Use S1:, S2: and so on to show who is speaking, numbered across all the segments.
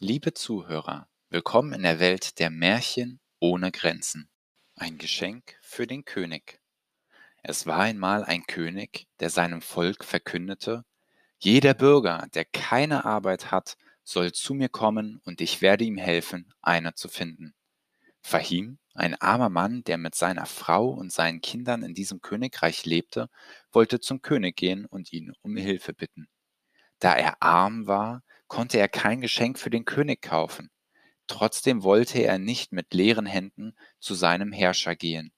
S1: Liebe Zuhörer, willkommen in der Welt der Märchen ohne Grenzen. Ein Geschenk für den König. Es war einmal ein König, der seinem Volk verkündete, jeder Bürger, der keine Arbeit hat, soll zu mir kommen und ich werde ihm helfen, eine zu finden. Fahim, ein armer Mann, der mit seiner Frau und seinen Kindern in diesem Königreich lebte, wollte zum König gehen und ihn um Hilfe bitten. Da er arm war, konnte er kein Geschenk für den König kaufen. Trotzdem wollte er nicht mit leeren Händen zu seinem Herrscher gehen.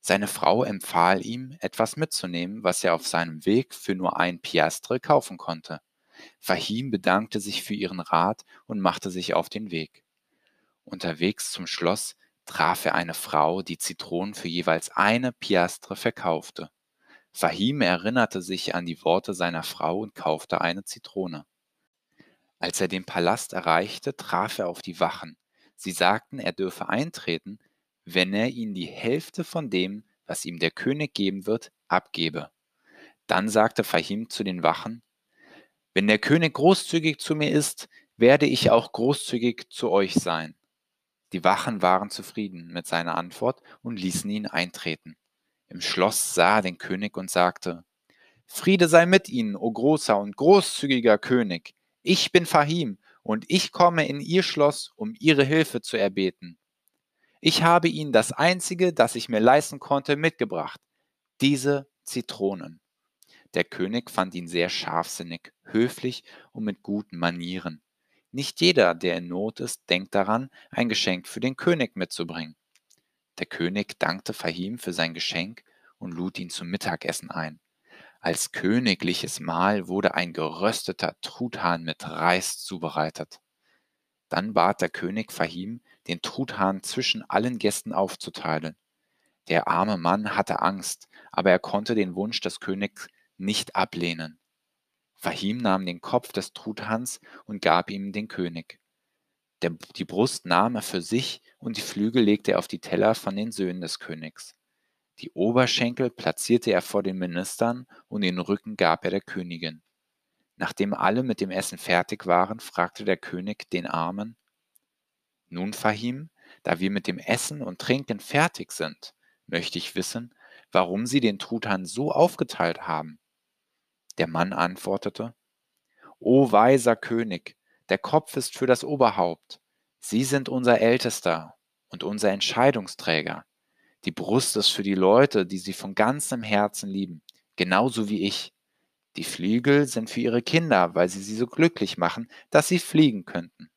S1: Seine Frau empfahl ihm, etwas mitzunehmen, was er auf seinem Weg für nur ein Piastre kaufen konnte. Fahim bedankte sich für ihren Rat und machte sich auf den Weg. Unterwegs zum Schloss traf er eine Frau, die Zitronen für jeweils eine Piastre verkaufte. Fahim erinnerte sich an die Worte seiner Frau und kaufte eine Zitrone. Als er den Palast erreichte, traf er auf die Wachen. Sie sagten, er dürfe eintreten, wenn er ihnen die Hälfte von dem, was ihm der König geben wird, abgebe. Dann sagte Fahim zu den Wachen, wenn der König großzügig zu mir ist, werde ich auch großzügig zu euch sein. Die Wachen waren zufrieden mit seiner Antwort und ließen ihn eintreten. Im Schloss sah er den König und sagte, Friede sei mit Ihnen, o großer und großzügiger König. Ich bin Fahim, und ich komme in Ihr Schloss, um Ihre Hilfe zu erbeten. Ich habe Ihnen das Einzige, das ich mir leisten konnte, mitgebracht, diese Zitronen. Der König fand ihn sehr scharfsinnig, höflich und mit guten Manieren. Nicht jeder, der in Not ist, denkt daran, ein Geschenk für den König mitzubringen. Der König dankte Fahim für sein Geschenk und lud ihn zum Mittagessen ein. Als königliches Mahl wurde ein gerösteter Truthahn mit Reis zubereitet. Dann bat der König Fahim, den Truthahn zwischen allen Gästen aufzuteilen. Der arme Mann hatte Angst, aber er konnte den Wunsch des Königs nicht ablehnen. Fahim nahm den Kopf des Truthahns und gab ihm den König. Der, die Brust nahm er für sich und die Flügel legte er auf die Teller von den Söhnen des Königs. Die Oberschenkel platzierte er vor den Ministern und den Rücken gab er der Königin. Nachdem alle mit dem Essen fertig waren, fragte der König den Armen, Nun, Fahim, da wir mit dem Essen und Trinken fertig sind, möchte ich wissen, warum Sie den Truthahn so aufgeteilt haben. Der Mann antwortete, O weiser König, der Kopf ist für das Oberhaupt. Sie sind unser Ältester und unser Entscheidungsträger. Die Brust ist für die Leute, die sie von ganzem Herzen lieben, genauso wie ich. Die Flügel sind für ihre Kinder, weil sie sie so glücklich machen, dass sie fliegen könnten.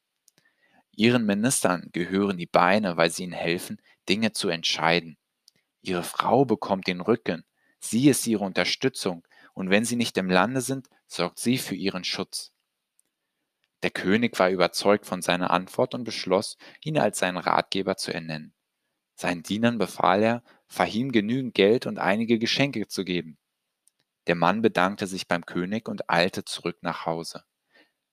S1: Ihren Ministern gehören die Beine, weil sie ihnen helfen, Dinge zu entscheiden. Ihre Frau bekommt den Rücken, sie ist ihre Unterstützung, und wenn sie nicht im Lande sind, sorgt sie für ihren Schutz. Der König war überzeugt von seiner Antwort und beschloss, ihn als seinen Ratgeber zu ernennen. Seinen Dienern befahl er, Fahim genügend Geld und einige Geschenke zu geben. Der Mann bedankte sich beim König und eilte zurück nach Hause.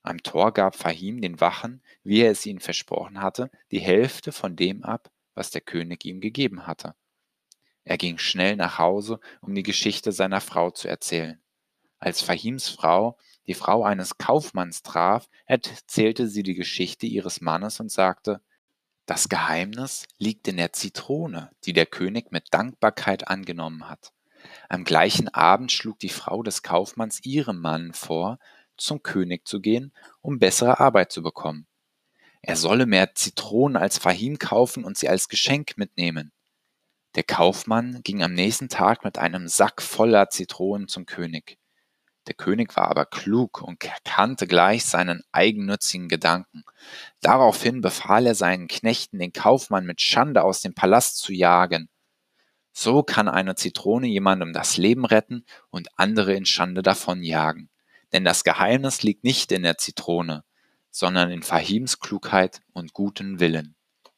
S1: Am Tor gab Fahim den Wachen, wie er es ihnen versprochen hatte, die Hälfte von dem ab, was der König ihm gegeben hatte. Er ging schnell nach Hause, um die Geschichte seiner Frau zu erzählen. Als Fahims Frau die Frau eines Kaufmanns traf, erzählte sie die Geschichte ihres Mannes und sagte, das Geheimnis liegt in der Zitrone, die der König mit Dankbarkeit angenommen hat. Am gleichen Abend schlug die Frau des Kaufmanns ihrem Mann vor, zum König zu gehen, um bessere Arbeit zu bekommen. Er solle mehr Zitronen als Fahim kaufen und sie als Geschenk mitnehmen. Der Kaufmann ging am nächsten Tag mit einem Sack voller Zitronen zum König. Der König war aber klug und erkannte gleich seinen eigennützigen Gedanken. Daraufhin befahl er seinen Knechten, den Kaufmann mit Schande aus dem Palast zu jagen. So kann eine Zitrone jemandem das Leben retten und andere in Schande davonjagen. Denn das Geheimnis liegt nicht in der Zitrone, sondern in Fahims Klugheit und guten Willen.